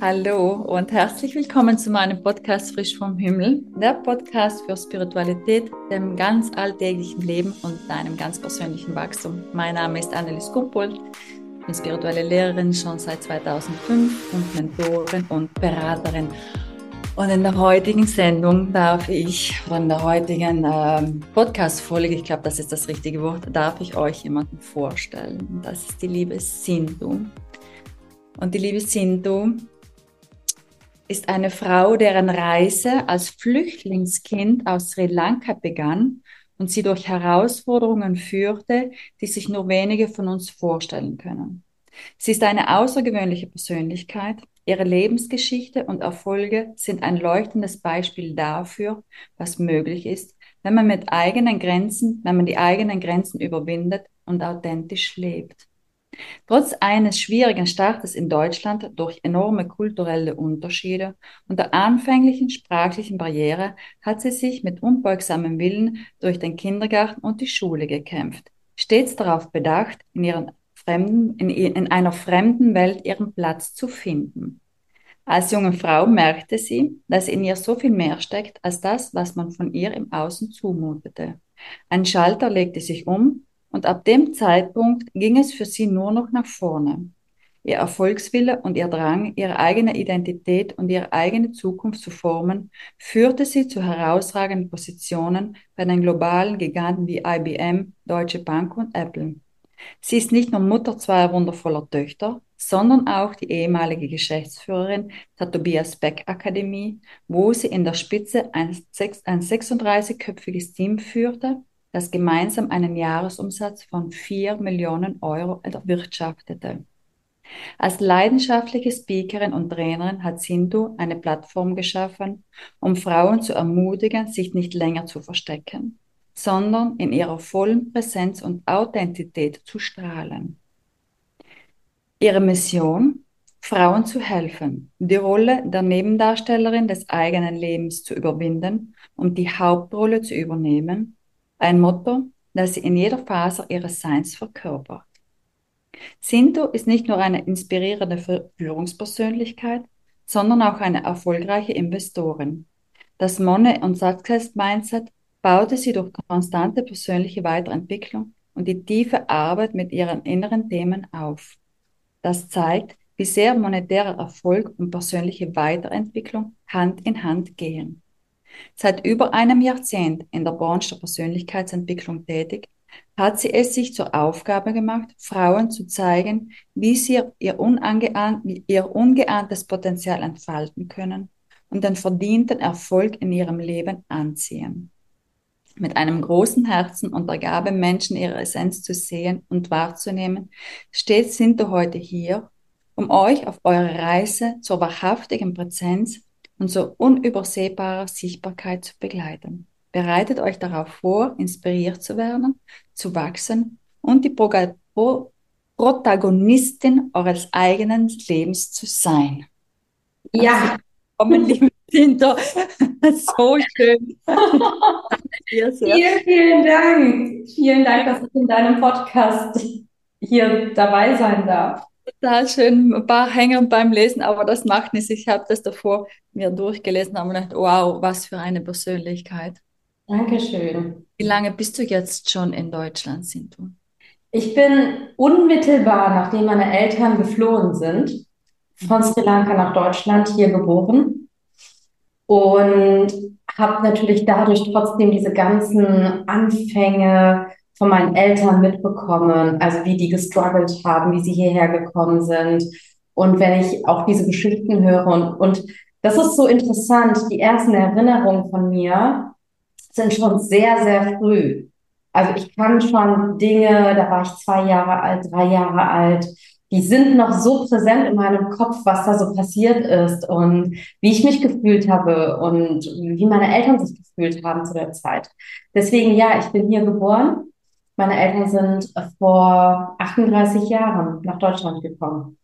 Hallo und herzlich willkommen zu meinem Podcast Frisch vom Himmel, der Podcast für Spiritualität, dem ganz alltäglichen Leben und deinem ganz persönlichen Wachstum. Mein Name ist Annelies Kumpold, ich bin spirituelle Lehrerin schon seit 2005 und Mentorin und Beraterin. Und in der heutigen Sendung darf ich, von der heutigen äh, Podcast-Folge, ich glaube, das ist das richtige Wort, darf ich euch jemanden vorstellen. Das ist die liebe Sindhu. Und die liebe Sindhu ist eine Frau, deren Reise als Flüchtlingskind aus Sri Lanka begann und sie durch Herausforderungen führte, die sich nur wenige von uns vorstellen können. Sie ist eine außergewöhnliche Persönlichkeit. Ihre Lebensgeschichte und Erfolge sind ein leuchtendes Beispiel dafür, was möglich ist, wenn man mit eigenen Grenzen, wenn man die eigenen Grenzen überwindet und authentisch lebt. Trotz eines schwierigen Startes in Deutschland durch enorme kulturelle Unterschiede und der anfänglichen sprachlichen Barriere hat sie sich mit unbeugsamem Willen durch den Kindergarten und die Schule gekämpft, stets darauf bedacht, in, ihren fremden, in, in einer fremden Welt ihren Platz zu finden. Als junge Frau merkte sie, dass in ihr so viel mehr steckt als das, was man von ihr im Außen zumutete. Ein Schalter legte sich um und ab dem Zeitpunkt ging es für sie nur noch nach vorne. Ihr Erfolgswille und ihr Drang, ihre eigene Identität und ihre eigene Zukunft zu formen, führte sie zu herausragenden Positionen bei den globalen Giganten wie IBM, Deutsche Bank und Apple. Sie ist nicht nur Mutter zweier wundervoller Töchter, sondern auch die ehemalige Geschäftsführerin der Tobias Beck Akademie, wo sie in der Spitze ein 36-köpfiges Team führte das gemeinsam einen Jahresumsatz von 4 Millionen Euro erwirtschaftete. Als leidenschaftliche Speakerin und Trainerin hat Sindhu eine Plattform geschaffen, um Frauen zu ermutigen, sich nicht länger zu verstecken, sondern in ihrer vollen Präsenz und Authentität zu strahlen. Ihre Mission, Frauen zu helfen, die Rolle der Nebendarstellerin des eigenen Lebens zu überwinden und die Hauptrolle zu übernehmen ein Motto, das sie in jeder Phase ihres Seins verkörpert. Sinto ist nicht nur eine inspirierende Führungspersönlichkeit, sondern auch eine erfolgreiche Investorin. Das Money- und Success-Mindset baute sie durch konstante persönliche Weiterentwicklung und die tiefe Arbeit mit ihren inneren Themen auf. Das zeigt, wie sehr monetärer Erfolg und persönliche Weiterentwicklung Hand in Hand gehen. Seit über einem Jahrzehnt in der Branche der Persönlichkeitsentwicklung tätig, hat sie es sich zur Aufgabe gemacht, Frauen zu zeigen, wie sie ihr, unangeahnt, ihr ungeahntes Potenzial entfalten können und den verdienten Erfolg in ihrem Leben anziehen. Mit einem großen Herzen und der Gabe, Menschen ihre Essenz zu sehen und wahrzunehmen, steht Sinto heute hier, um euch auf eurer Reise zur wahrhaftigen Präsenz und zur unübersehbarer Sichtbarkeit zu begleiten. Bereitet euch darauf vor, inspiriert zu werden, zu wachsen und die Pro Pro Protagonistin eures eigenen Lebens zu sein. Ja. Kommen, liebe Kinder. so schön. vielen, vielen Dank. Vielen Dank, dass ich in deinem Podcast hier dabei sein darf total schön, ein paar Hänger beim Lesen, aber das macht nichts. Ich habe das davor mir durchgelesen und gedacht, wow, was für eine Persönlichkeit. Dankeschön. Wie lange bist du jetzt schon in Deutschland, Sintu? Ich bin unmittelbar, nachdem meine Eltern geflohen sind, von Sri Lanka nach Deutschland hier geboren und habe natürlich dadurch trotzdem diese ganzen Anfänge von meinen Eltern mitbekommen, also wie die gestruggelt haben, wie sie hierher gekommen sind. Und wenn ich auch diese Geschichten höre und, und das ist so interessant, die ersten Erinnerungen von mir sind schon sehr, sehr früh. Also ich kann schon Dinge, da war ich zwei Jahre alt, drei Jahre alt, die sind noch so präsent in meinem Kopf, was da so passiert ist und wie ich mich gefühlt habe und wie meine Eltern sich gefühlt haben zu der Zeit. Deswegen, ja, ich bin hier geboren meine Eltern sind vor 38 Jahren nach Deutschland gekommen.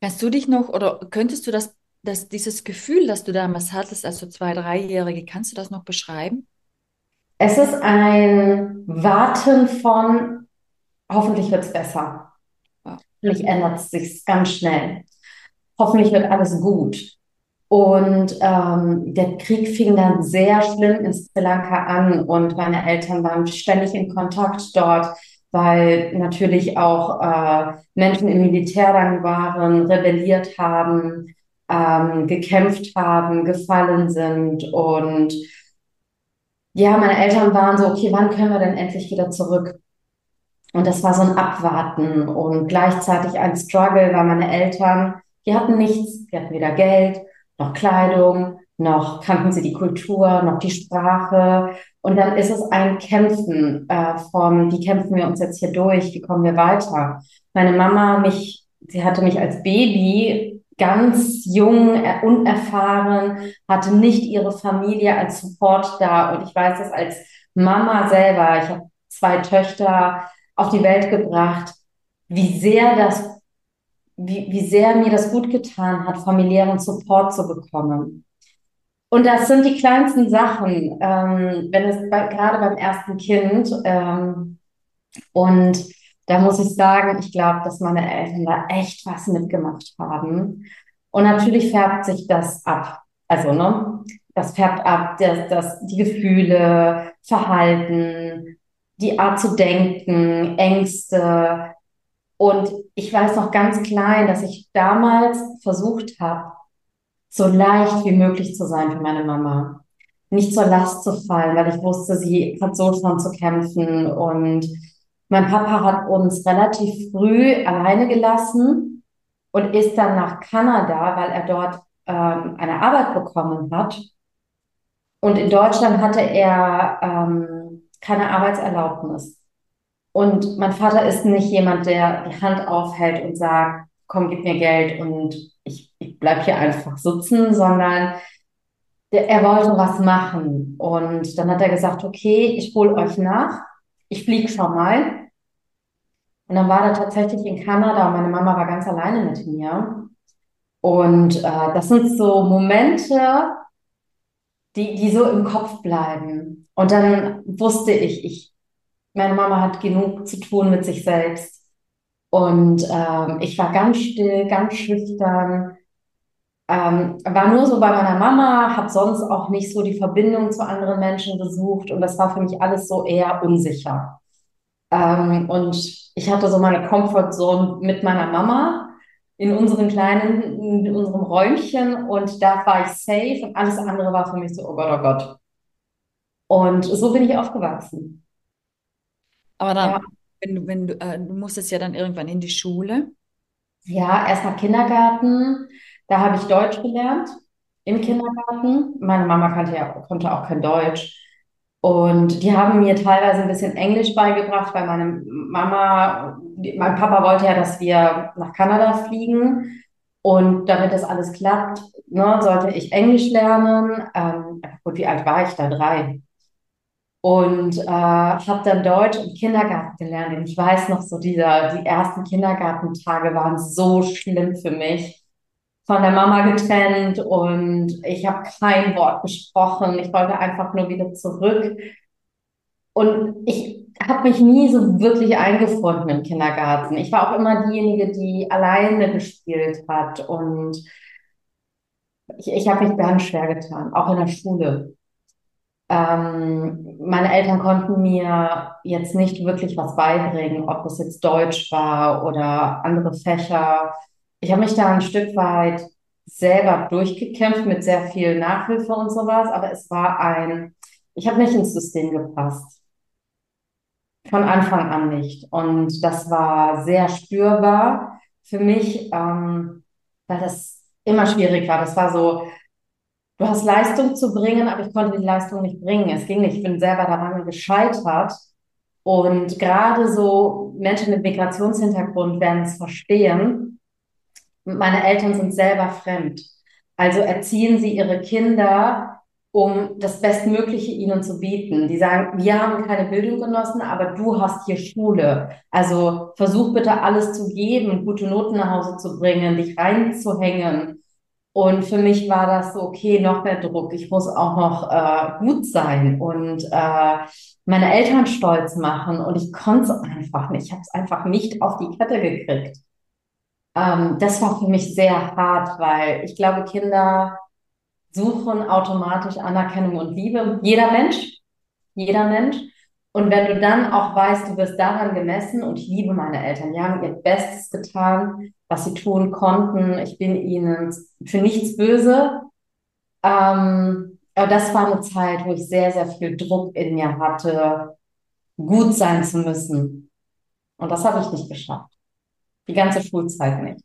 Kannst du dich noch oder könntest du das, das, dieses Gefühl, das du damals hattest, also zwei, dreijährige, kannst du das noch beschreiben? Es ist ein Warten von, hoffentlich wird es besser. Vielleicht ändert es sich ganz schnell. hoffentlich wird alles gut. Und ähm, der Krieg fing dann sehr schlimm in Sri Lanka an und meine Eltern waren ständig in Kontakt dort, weil natürlich auch äh, Menschen im Militärrang waren, rebelliert haben, ähm, gekämpft haben, gefallen sind und ja, meine Eltern waren so, okay, wann können wir denn endlich wieder zurück? Und das war so ein Abwarten und gleichzeitig ein Struggle, weil meine Eltern, die hatten nichts, die hatten weder Geld noch Kleidung, noch kannten sie die Kultur, noch die Sprache. Und dann ist es ein Kämpfen äh, vom, wie kämpfen wir uns jetzt hier durch, wie kommen wir weiter? Meine Mama mich, sie hatte mich als Baby ganz jung, äh, unerfahren, hatte nicht ihre Familie als Support da. Und ich weiß das als Mama selber, ich habe zwei Töchter auf die Welt gebracht, wie sehr das, wie, wie sehr mir das gut getan hat, familiären Support zu bekommen. Und das sind die kleinsten Sachen, ähm, wenn es bei, gerade beim ersten Kind ähm, und da muss ich sagen, ich glaube, dass meine Eltern da echt was mitgemacht haben. Und natürlich färbt sich das ab. Also, ne, das färbt ab, das, das, die Gefühle, Verhalten, die Art zu denken, Ängste. Und ich weiß noch ganz klein, dass ich damals versucht habe, so leicht wie möglich zu sein für meine Mama. Nicht zur Last zu fallen, weil ich wusste, sie hat so schon zu kämpfen und mein Papa hat uns relativ früh alleine gelassen und ist dann nach Kanada, weil er dort ähm, eine Arbeit bekommen hat. Und in Deutschland hatte er ähm, keine Arbeitserlaubnis. Und mein Vater ist nicht jemand, der die Hand aufhält und sagt, komm, gib mir Geld und ich, ich bleib hier einfach sitzen, sondern der, er wollte was machen. Und dann hat er gesagt, okay, ich hol euch nach ich fliege schon mal. Und dann war er tatsächlich in Kanada und meine Mama war ganz alleine mit mir. Und äh, das sind so Momente, die, die so im Kopf bleiben. Und dann wusste ich, ich, meine Mama hat genug zu tun mit sich selbst. Und ähm, ich war ganz still, ganz schüchtern, ähm, war nur so bei meiner Mama, habe sonst auch nicht so die Verbindung zu anderen Menschen gesucht und das war für mich alles so eher unsicher. Ähm, und ich hatte so meine Comfortzone mit meiner Mama in unseren kleinen, in unserem Räumchen und da war ich safe und alles andere war für mich so, oh Gott, oh Gott. Und so bin ich aufgewachsen. Aber dann, ja. wenn du, wenn du, äh, du musstest ja dann irgendwann in die Schule. Ja, erst mal Kindergarten, da habe ich Deutsch gelernt im Kindergarten. Meine Mama kannte ja, konnte auch kein Deutsch. Und die haben mir teilweise ein bisschen Englisch beigebracht, weil meine Mama, mein Papa wollte ja, dass wir nach Kanada fliegen. Und damit das alles klappt, ne, sollte ich Englisch lernen. Ähm, gut, wie alt war ich da? Drei. Und äh, habe dann Deutsch im Kindergarten gelernt. Und ich weiß noch, so dieser, die ersten Kindergartentage waren so schlimm für mich von der Mama getrennt und ich habe kein Wort gesprochen. Ich wollte einfach nur wieder zurück. Und ich habe mich nie so wirklich eingefunden im Kindergarten. Ich war auch immer diejenige, die alleine gespielt hat. Und ich, ich habe mich ganz schwer getan, auch in der Schule. Ähm, meine Eltern konnten mir jetzt nicht wirklich was beibringen, ob es jetzt Deutsch war oder andere Fächer ich habe mich da ein Stück weit selber durchgekämpft mit sehr viel Nachhilfe und sowas, aber es war ein, ich habe nicht ins System gepasst. Von Anfang an nicht. Und das war sehr spürbar für mich, ähm, weil das immer schwierig war. Das war so, du hast Leistung zu bringen, aber ich konnte die Leistung nicht bringen. Es ging nicht. Ich bin selber daran gescheitert. Und gerade so Menschen mit Migrationshintergrund werden es verstehen meine Eltern sind selber fremd. Also erziehen sie ihre Kinder, um das Bestmögliche ihnen zu bieten. Die sagen, wir haben keine Bildung genossen, aber du hast hier Schule. Also versuch bitte alles zu geben, gute Noten nach Hause zu bringen, dich reinzuhängen. Und für mich war das so, okay, noch mehr Druck. Ich muss auch noch äh, gut sein und äh, meine Eltern stolz machen. Und ich konnte es einfach nicht. Ich habe es einfach nicht auf die Kette gekriegt. Ähm, das war für mich sehr hart, weil ich glaube, Kinder suchen automatisch Anerkennung und Liebe. Jeder Mensch, jeder Mensch. Und wenn du dann auch weißt, du wirst daran gemessen, und ich liebe meine Eltern, die haben ihr Bestes getan, was sie tun konnten. Ich bin ihnen für nichts böse. Ähm, aber das war eine Zeit, wo ich sehr, sehr viel Druck in mir hatte, gut sein zu müssen. Und das habe ich nicht geschafft. Die ganze Schulzeit nicht.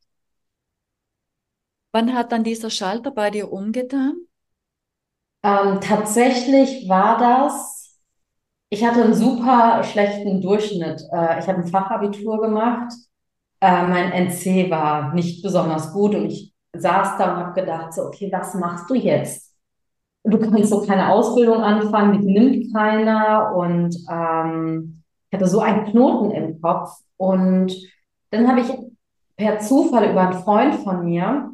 Wann hat dann dieser Schalter bei dir umgetan? Ähm, tatsächlich war das, ich hatte einen super schlechten Durchschnitt. Äh, ich habe ein Fachabitur gemacht. Äh, mein NC war nicht besonders gut und ich saß da und habe gedacht, so, okay, was machst du jetzt? Du kannst so keine Ausbildung anfangen, die nimmt keiner und ähm, ich hatte so einen Knoten im Kopf und dann habe ich per Zufall über einen Freund von mir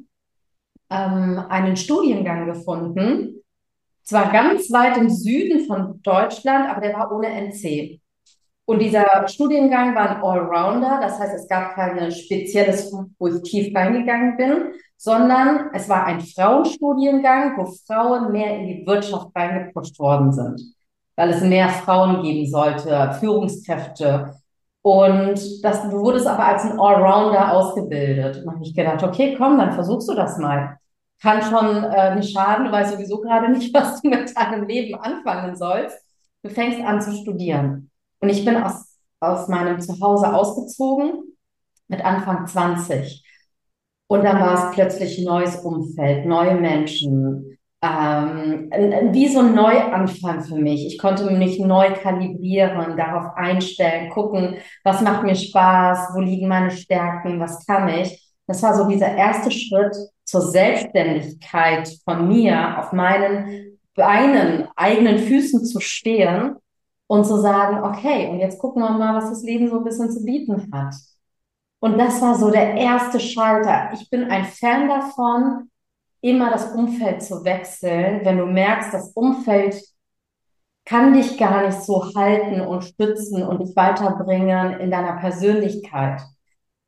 ähm, einen Studiengang gefunden, zwar ganz weit im Süden von Deutschland, aber der war ohne NC. Und dieser Studiengang war ein Allrounder, das heißt, es gab kein spezielles, wo ich tief reingegangen bin, sondern es war ein Frauenstudiengang, wo Frauen mehr in die Wirtschaft reingepusht worden sind, weil es mehr Frauen geben sollte, Führungskräfte. Und das, du wurdest aber als ein Allrounder ausgebildet. Und habe ich gedacht, okay, komm, dann versuchst du das mal kann schon äh, nicht schaden. Du weißt sowieso gerade nicht, was du mit deinem Leben anfangen sollst. Du fängst an zu studieren. Und ich bin aus, aus meinem Zuhause ausgezogen mit Anfang 20. Und dann war es plötzlich neues Umfeld, neue Menschen, ähm, wie so ein Neuanfang für mich. Ich konnte mich neu kalibrieren, darauf einstellen, gucken, was macht mir Spaß, wo liegen meine Stärken, was kann ich. Das war so dieser erste Schritt zur Selbstständigkeit von mir, auf meinen Beinen, eigenen Füßen zu stehen und zu sagen, okay, und jetzt gucken wir mal, was das Leben so ein bisschen zu bieten hat. Und das war so der erste Schalter. Ich bin ein Fan davon, immer das Umfeld zu wechseln, wenn du merkst, das Umfeld kann dich gar nicht so halten und stützen und dich weiterbringen in deiner Persönlichkeit.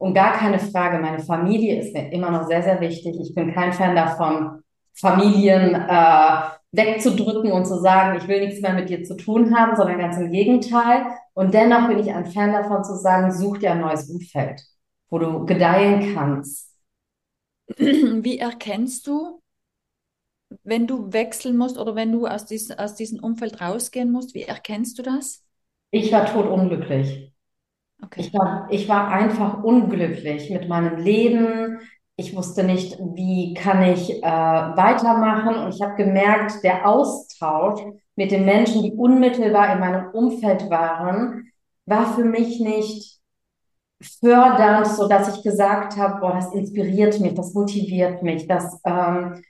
Und gar keine Frage, meine Familie ist mir immer noch sehr, sehr wichtig. Ich bin kein Fan davon, Familien äh, wegzudrücken und zu sagen, ich will nichts mehr mit dir zu tun haben, sondern ganz im Gegenteil. Und dennoch bin ich ein Fan davon zu sagen, such dir ein neues Umfeld, wo du gedeihen kannst. Wie erkennst du, wenn du wechseln musst oder wenn du aus, dies, aus diesem Umfeld rausgehen musst, wie erkennst du das? Ich war totunglücklich. Okay. Ich war, ich war einfach unglücklich mit meinem Leben. Ich wusste nicht, wie kann ich äh, weitermachen. Und ich habe gemerkt, der Austausch mit den Menschen, die unmittelbar in meinem Umfeld waren, war für mich nicht fördernd, so dass ich gesagt habe, boah, das inspiriert mich, das motiviert mich, das ähm,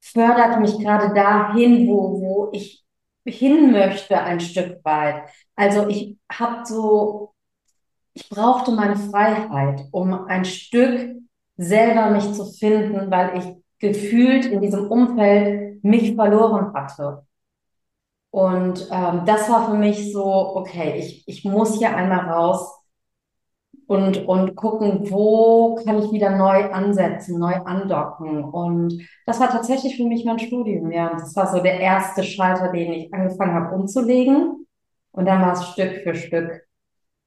fördert mich gerade dahin, wo, wo ich hin möchte, ein Stück weit. Also ich habe so ich brauchte meine Freiheit, um ein Stück selber mich zu finden, weil ich gefühlt in diesem Umfeld mich verloren hatte. Und ähm, das war für mich so, okay, ich, ich muss hier einmal raus und, und gucken, wo kann ich wieder neu ansetzen, neu andocken. Und das war tatsächlich für mich mein Studium, ja. Das war so der erste Schalter, den ich angefangen habe umzulegen. Und dann war es Stück für Stück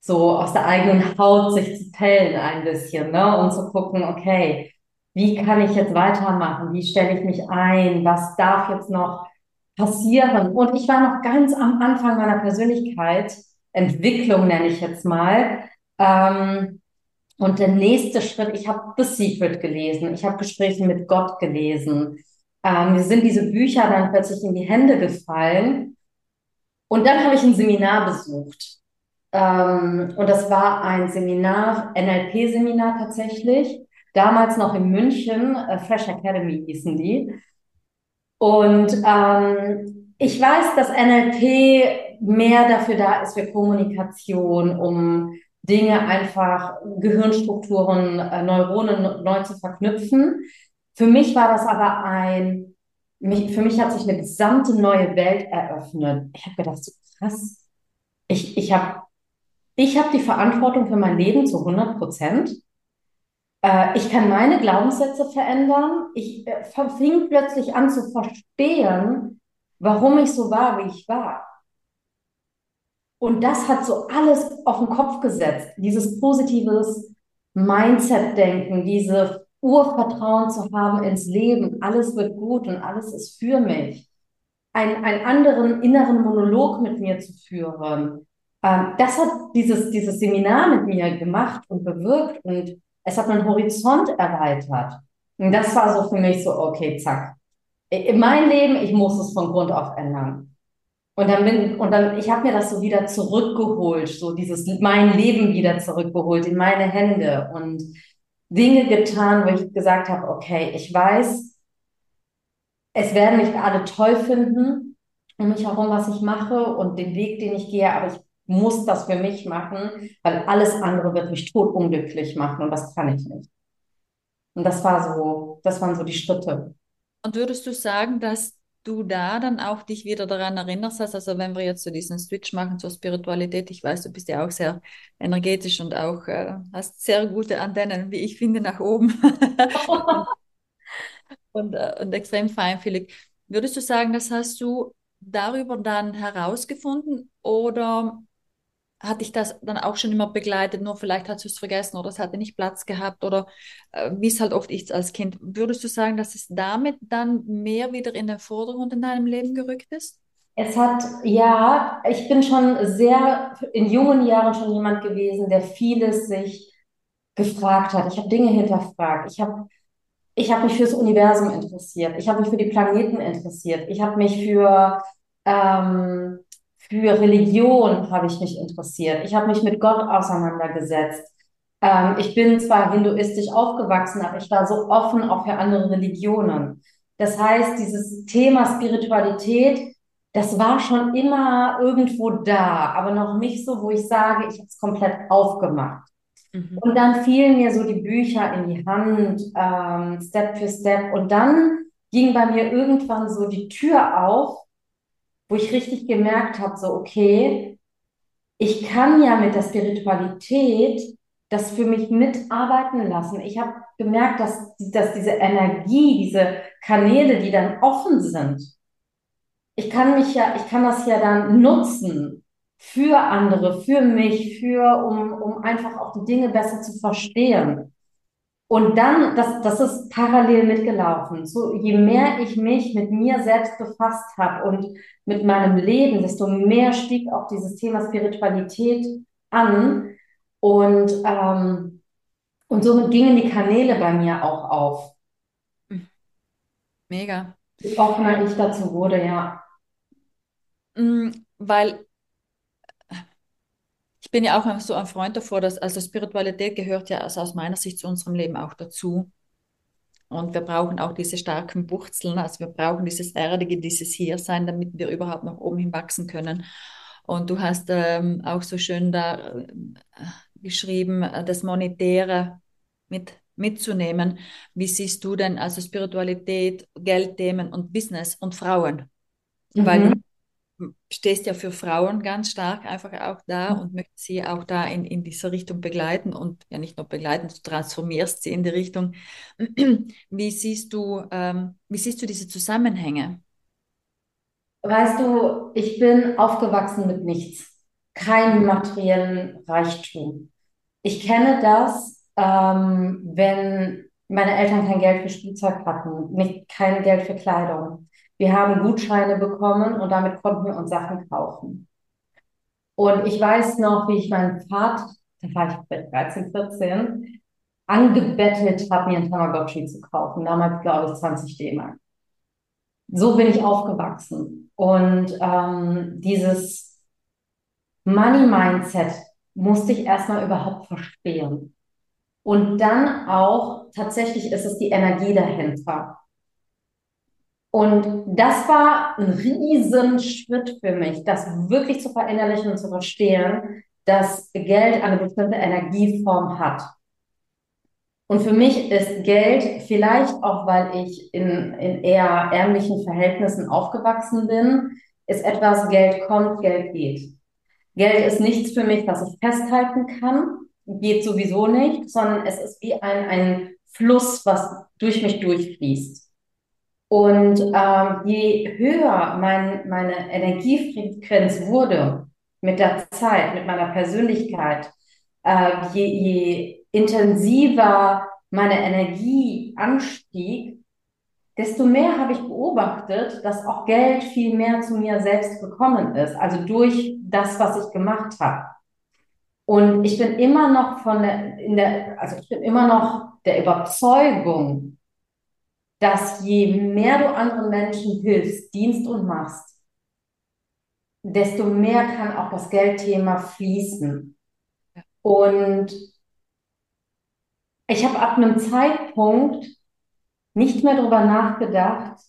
so aus der eigenen Haut sich zu pellen ein bisschen, ne? Und zu gucken, okay, wie kann ich jetzt weitermachen? Wie stelle ich mich ein? Was darf jetzt noch passieren? Und ich war noch ganz am Anfang meiner Persönlichkeit, Entwicklung nenne ich jetzt mal. Ähm, und der nächste Schritt, ich habe The Secret gelesen, ich habe Gespräche mit Gott gelesen. Ähm, mir sind diese Bücher dann plötzlich in die Hände gefallen. Und dann habe ich ein Seminar besucht. Ähm, und das war ein Seminar, NLP-Seminar tatsächlich, damals noch in München, äh, Fresh Academy hießen die. Und ähm, ich weiß, dass NLP mehr dafür da ist für Kommunikation, um Dinge einfach, Gehirnstrukturen, äh, Neuronen neu zu verknüpfen. Für mich war das aber ein, mich, für mich hat sich eine gesamte neue Welt eröffnet. Ich habe gedacht, so krass. Ich, ich habe ich habe die Verantwortung für mein Leben zu 100 Prozent. Äh, ich kann meine Glaubenssätze verändern. Ich äh, fing plötzlich an zu verstehen, warum ich so war, wie ich war. Und das hat so alles auf den Kopf gesetzt. Dieses positives Mindset-Denken, diese Urvertrauen zu haben ins Leben. Alles wird gut und alles ist für mich. Ein, einen anderen inneren Monolog mit mir zu führen. Ähm, das hat dieses, dieses Seminar mit mir gemacht und bewirkt und es hat meinen Horizont erweitert. Und das war so für mich so, okay, zack. In mein Leben, ich muss es von Grund auf ändern. Und dann bin, und dann, ich habe mir das so wieder zurückgeholt, so dieses mein Leben wieder zurückgeholt in meine Hände und Dinge getan, wo ich gesagt habe, okay, ich weiß, es werden nicht alle toll finden um mich herum, was ich mache und den Weg, den ich gehe, aber ich muss das für mich machen, weil alles andere wird mich totunglücklich machen und das kann ich nicht. Und das war so, das waren so die Schritte. Und würdest du sagen, dass du da dann auch dich wieder daran erinnerst, also wenn wir jetzt so diesen Switch machen zur Spiritualität, ich weiß, du bist ja auch sehr energetisch und auch äh, hast sehr gute Antennen, wie ich finde, nach oben und, äh, und extrem feinfühlig. Würdest du sagen, das hast du darüber dann herausgefunden oder hat dich das dann auch schon immer begleitet, nur vielleicht hast du es vergessen oder es hatte nicht Platz gehabt oder äh, wie es halt oft ist als Kind. Würdest du sagen, dass es damit dann mehr wieder in den Vordergrund in deinem Leben gerückt ist? Es hat, ja, ich bin schon sehr in jungen Jahren schon jemand gewesen, der vieles sich gefragt hat. Ich habe Dinge hinterfragt. Ich habe ich hab mich fürs Universum interessiert. Ich habe mich für die Planeten interessiert. Ich habe mich für ähm, für Religion habe ich mich interessiert. Ich habe mich mit Gott auseinandergesetzt. Ähm, ich bin zwar hinduistisch aufgewachsen, aber ich war so offen auch für andere Religionen. Das heißt, dieses Thema Spiritualität, das war schon immer irgendwo da, aber noch nicht so, wo ich sage, ich habe es komplett aufgemacht. Mhm. Und dann fielen mir so die Bücher in die Hand, ähm, Step für Step. Und dann ging bei mir irgendwann so die Tür auf wo ich richtig gemerkt habe, so, okay, ich kann ja mit der Spiritualität das für mich mitarbeiten lassen. Ich habe gemerkt, dass, dass diese Energie, diese Kanäle, die dann offen sind, ich kann mich ja, ich kann das ja dann nutzen für andere, für mich, für, um, um einfach auch die Dinge besser zu verstehen. Und dann, das, das ist parallel mitgelaufen. So, je mehr ich mich mit mir selbst befasst habe und mit meinem Leben, desto mehr stieg auch dieses Thema Spiritualität an. Und, ähm, und somit gingen die Kanäle bei mir auch auf. Mega. Wie offener ich dazu wurde, ja. Mm, weil ich bin ja auch so ein Freund davor, dass also Spiritualität gehört ja also aus meiner Sicht zu unserem Leben auch dazu. Und wir brauchen auch diese starken Wurzeln, also wir brauchen dieses Erdige, dieses Hiersein, damit wir überhaupt nach oben hin wachsen können. Und du hast ähm, auch so schön da äh, geschrieben, äh, das Monetäre mit, mitzunehmen. Wie siehst du denn also Spiritualität, Geldthemen und Business und Frauen? Mhm. Weil stehst ja für Frauen ganz stark einfach auch da und möchtest sie auch da in, in dieser Richtung begleiten und ja nicht nur begleiten, du transformierst sie in die Richtung. Wie siehst du, ähm, wie siehst du diese Zusammenhänge? Weißt du, ich bin aufgewachsen mit nichts, keinem materiellen Reichtum. Ich kenne das, ähm, wenn meine Eltern kein Geld für Spielzeug hatten, nicht, kein Geld für Kleidung. Wir haben Gutscheine bekommen und damit konnten wir uns Sachen kaufen. Und ich weiß noch, wie ich meinen Vater, da war ich vielleicht 13, 14, angebettelt habe, mir ein Tamagotchi zu kaufen. Damals, glaube ich, 20 D-Mark. So bin ich aufgewachsen. Und ähm, dieses Money-Mindset musste ich erstmal überhaupt verstehen. Und dann auch, tatsächlich ist es die Energie dahinter. Und das war ein riesen Schritt für mich, das wirklich zu verinnerlichen und zu verstehen, dass Geld eine bestimmte Energieform hat. Und für mich ist Geld vielleicht auch, weil ich in, in eher ärmlichen Verhältnissen aufgewachsen bin, ist etwas, Geld kommt, Geld geht. Geld ist nichts für mich, was ich festhalten kann. geht sowieso nicht, sondern es ist wie ein, ein Fluss, was durch mich durchfließt. Und ähm, je höher mein, meine Energiefrequenz wurde mit der Zeit, mit meiner Persönlichkeit, äh, je, je intensiver meine Energie anstieg, desto mehr habe ich beobachtet, dass auch Geld viel mehr zu mir selbst gekommen ist, also durch das, was ich gemacht habe. Und ich bin immer noch von der, in der, also ich bin immer noch der Überzeugung, dass je mehr du anderen Menschen hilfst, dienst und machst, desto mehr kann auch das Geldthema fließen. Und ich habe ab einem Zeitpunkt nicht mehr darüber nachgedacht,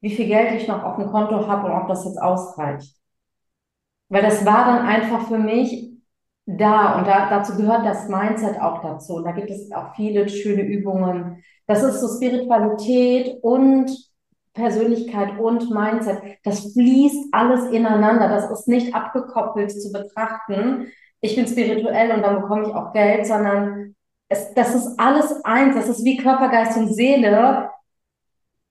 wie viel Geld ich noch auf dem Konto habe und ob das jetzt ausreicht. Weil das war dann einfach für mich da und da, dazu gehört das Mindset auch dazu. Und da gibt es auch viele schöne Übungen. Das ist so Spiritualität und Persönlichkeit und Mindset. Das fließt alles ineinander. Das ist nicht abgekoppelt zu betrachten. Ich bin spirituell und dann bekomme ich auch Geld, sondern es, das ist alles eins. Das ist wie Körper, Geist und Seele.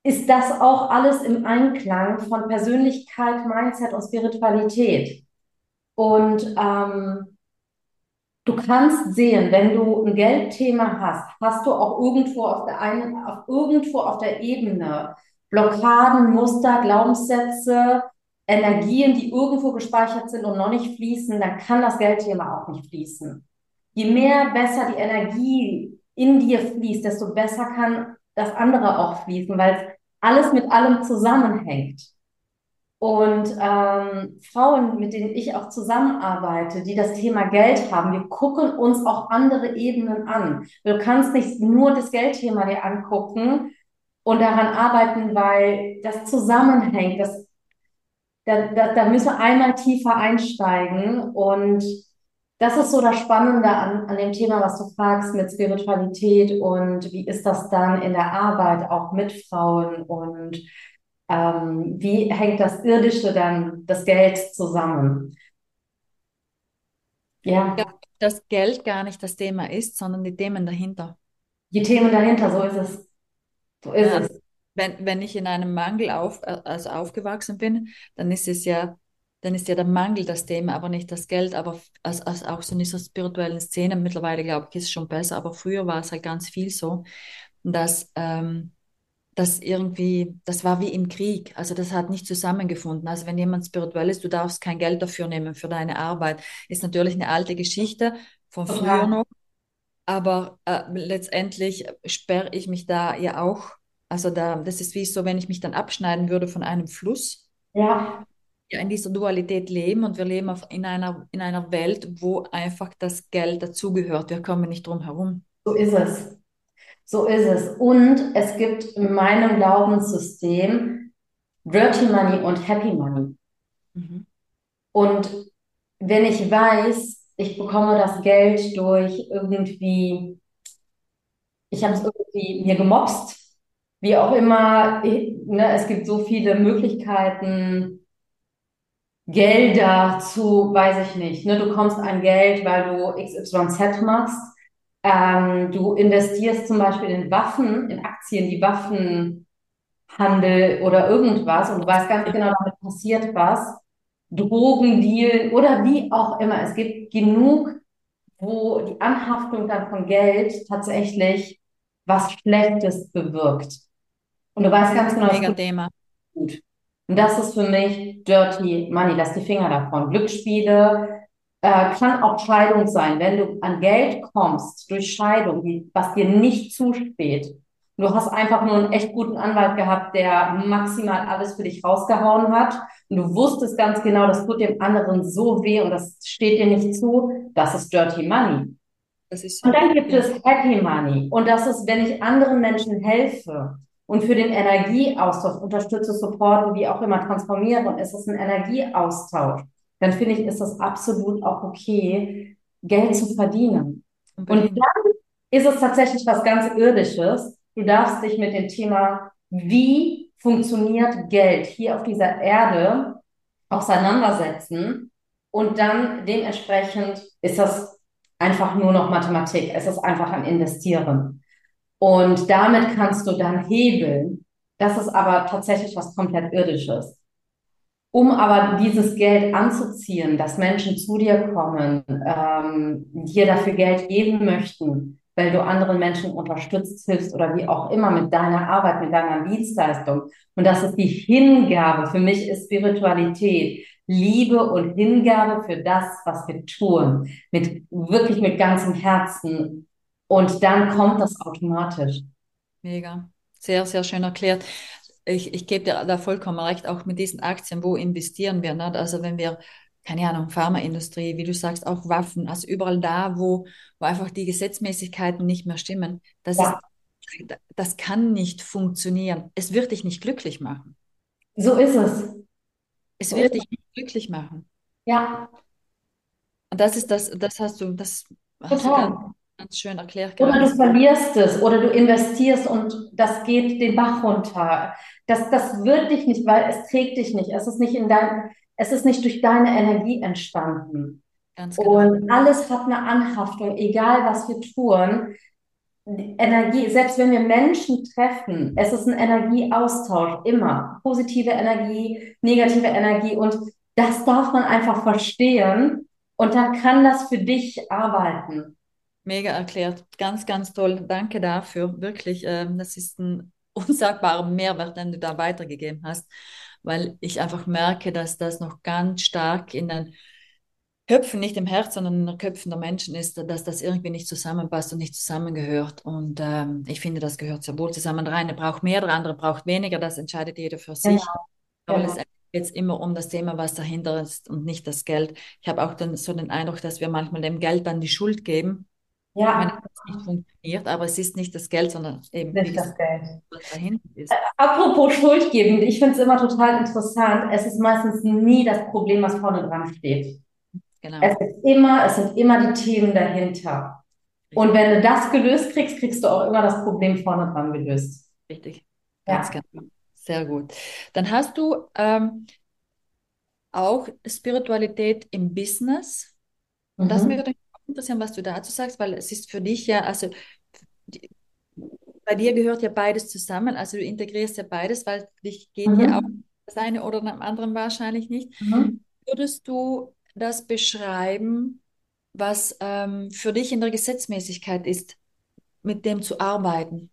Ist das auch alles im Einklang von Persönlichkeit, Mindset und Spiritualität? Und ähm, du kannst sehen, wenn du ein Geldthema hast, hast du auch irgendwo auf der einen, auf irgendwo auf der Ebene Blockaden, Muster, Glaubenssätze, Energien, die irgendwo gespeichert sind und noch nicht fließen, dann kann das Geldthema auch nicht fließen. Je mehr besser die Energie in dir fließt, desto besser kann das andere auch fließen, weil alles mit allem zusammenhängt. Und ähm, Frauen, mit denen ich auch zusammenarbeite, die das Thema Geld haben, wir gucken uns auch andere Ebenen an. Du kannst nicht nur das Geldthema dir angucken und daran arbeiten, weil das zusammenhängt. Das, da, da, da müssen wir einmal tiefer einsteigen. Und das ist so das Spannende an, an dem Thema, was du fragst mit Spiritualität und wie ist das dann in der Arbeit auch mit Frauen und ähm, wie hängt das Irdische dann, das Geld zusammen? Ja. ja. Das Geld gar nicht das Thema ist, sondern die Themen dahinter. Die Themen dahinter, so ist es. So ist ja, es. Wenn, wenn ich in einem Mangel auf, also aufgewachsen bin, dann ist es ja, dann ist ja der Mangel das Thema, aber nicht das Geld. Aber als, als auch so in dieser spirituellen Szene, mittlerweile glaube ich, ist es schon besser, aber früher war es halt ganz viel so, dass ähm, das irgendwie, das war wie im Krieg. Also das hat nicht zusammengefunden. Also wenn jemand spirituell ist, du darfst kein Geld dafür nehmen für deine Arbeit. Ist natürlich eine alte Geschichte von früher ja. noch. Aber äh, letztendlich sperre ich mich da ja auch. Also da, das ist wie so, wenn ich mich dann abschneiden würde von einem Fluss. Ja. Ja, in dieser Dualität leben und wir leben auf, in, einer, in einer Welt, wo einfach das Geld dazugehört. Wir kommen nicht drum herum. So ist es. So ist es. Und es gibt in meinem Glaubenssystem Dirty Money und Happy Money. Mhm. Und wenn ich weiß, ich bekomme das Geld durch irgendwie, ich habe es irgendwie mir gemobst, wie auch immer, ne, es gibt so viele Möglichkeiten, Gelder zu, weiß ich nicht, ne, du kommst an Geld, weil du XYZ machst ähm, du investierst zum Beispiel in Waffen, in Aktien, die Waffenhandel oder irgendwas und du weißt ganz genau, damit passiert was. Drogendeal oder wie auch immer. Es gibt genug, wo die Anhaftung dann von Geld tatsächlich was Schlechtes bewirkt. Und du weißt ganz genau, Mega Thema. Gut. Und das ist für mich Dirty Money. Lass die Finger davon. Glücksspiele, äh, kann auch Scheidung sein. Wenn du an Geld kommst durch Scheidung, die, was dir nicht zusteht, du hast einfach nur einen echt guten Anwalt gehabt, der maximal alles für dich rausgehauen hat und du wusstest ganz genau, das tut dem anderen so weh und das steht dir nicht zu, das ist Dirty Money. Ist und dann gibt es Happy Money und das ist, wenn ich anderen Menschen helfe und für den Energieaustausch unterstütze, supporte, wie auch immer transformiere, und es ist ein Energieaustausch dann finde ich, ist das absolut auch okay, Geld zu verdienen. Und dann ist es tatsächlich was ganz Irdisches. Du darfst dich mit dem Thema, wie funktioniert Geld hier auf dieser Erde auseinandersetzen. Und dann dementsprechend ist das einfach nur noch Mathematik. Es ist einfach ein Investieren. Und damit kannst du dann hebeln. Das ist aber tatsächlich was komplett Irdisches. Um aber dieses Geld anzuziehen, dass Menschen zu dir kommen, ähm, dir dafür Geld geben möchten, weil du anderen Menschen unterstützt, hilfst oder wie auch immer mit deiner Arbeit, mit deiner Dienstleistung. Und das ist die Hingabe. Für mich ist Spiritualität Liebe und Hingabe für das, was wir tun, mit wirklich mit ganzem Herzen. Und dann kommt das automatisch. Mega. Sehr, sehr schön erklärt. Ich, ich gebe dir da vollkommen recht, auch mit diesen Aktien, wo investieren wir? Ne? Also wenn wir keine Ahnung, Pharmaindustrie, wie du sagst, auch Waffen, also überall da, wo, wo einfach die Gesetzmäßigkeiten nicht mehr stimmen, das, ja. ist, das kann nicht funktionieren. Es wird dich nicht glücklich machen. So ist es. Es so wird dich nicht glücklich machen. Ja. Und das ist das, das hast du, das hast Total. Ganz, schön erklärt. Oder du verlierst es oder du investierst und das geht den Bach runter. Das, das wird dich nicht, weil es trägt dich nicht. Es ist nicht in dein, es ist nicht durch deine Energie entstanden. Ganz genau. Und alles hat eine Anhaftung, egal was wir tun. Energie, selbst wenn wir Menschen treffen, es ist ein Energieaustausch, immer. Positive Energie, negative Energie. Und das darf man einfach verstehen. Und da kann das für dich arbeiten. Mega erklärt. Ganz, ganz toll. Danke dafür. Wirklich, ähm, das ist ein unsagbarer Mehrwert, den du da weitergegeben hast weil ich einfach merke, dass das noch ganz stark in den Köpfen, nicht im Herz, sondern in den Köpfen der Menschen ist, dass das irgendwie nicht zusammenpasst und nicht zusammengehört. Und ähm, ich finde, das gehört sehr wohl zusammen. Der eine braucht mehr, der andere braucht weniger. Das entscheidet jeder für sich. Genau. Aber genau. es geht immer um das Thema, was dahinter ist und nicht das Geld. Ich habe auch dann so den Eindruck, dass wir manchmal dem Geld dann die Schuld geben, ja. Wenn es nicht funktioniert, aber es ist nicht das Geld, sondern eben nicht das Geld. Was dahinter ist. Äh, apropos Schuldgebend, ich finde es immer total interessant. Es ist meistens nie das Problem, was vorne dran steht. Genau. Es ist immer, es sind immer die Themen dahinter. Und wenn du das gelöst kriegst, kriegst du auch immer das Problem vorne dran gelöst. Richtig. Ganz ja. genau. Sehr gut. Dann hast du ähm, auch Spiritualität im Business. Und mhm. das würde interessieren, was du dazu sagst, weil es ist für dich ja, also bei dir gehört ja beides zusammen, also du integrierst ja beides, weil dich geht mhm. ja auch das eine oder dem anderen wahrscheinlich nicht. Mhm. Würdest du das beschreiben, was ähm, für dich in der Gesetzmäßigkeit ist, mit dem zu arbeiten?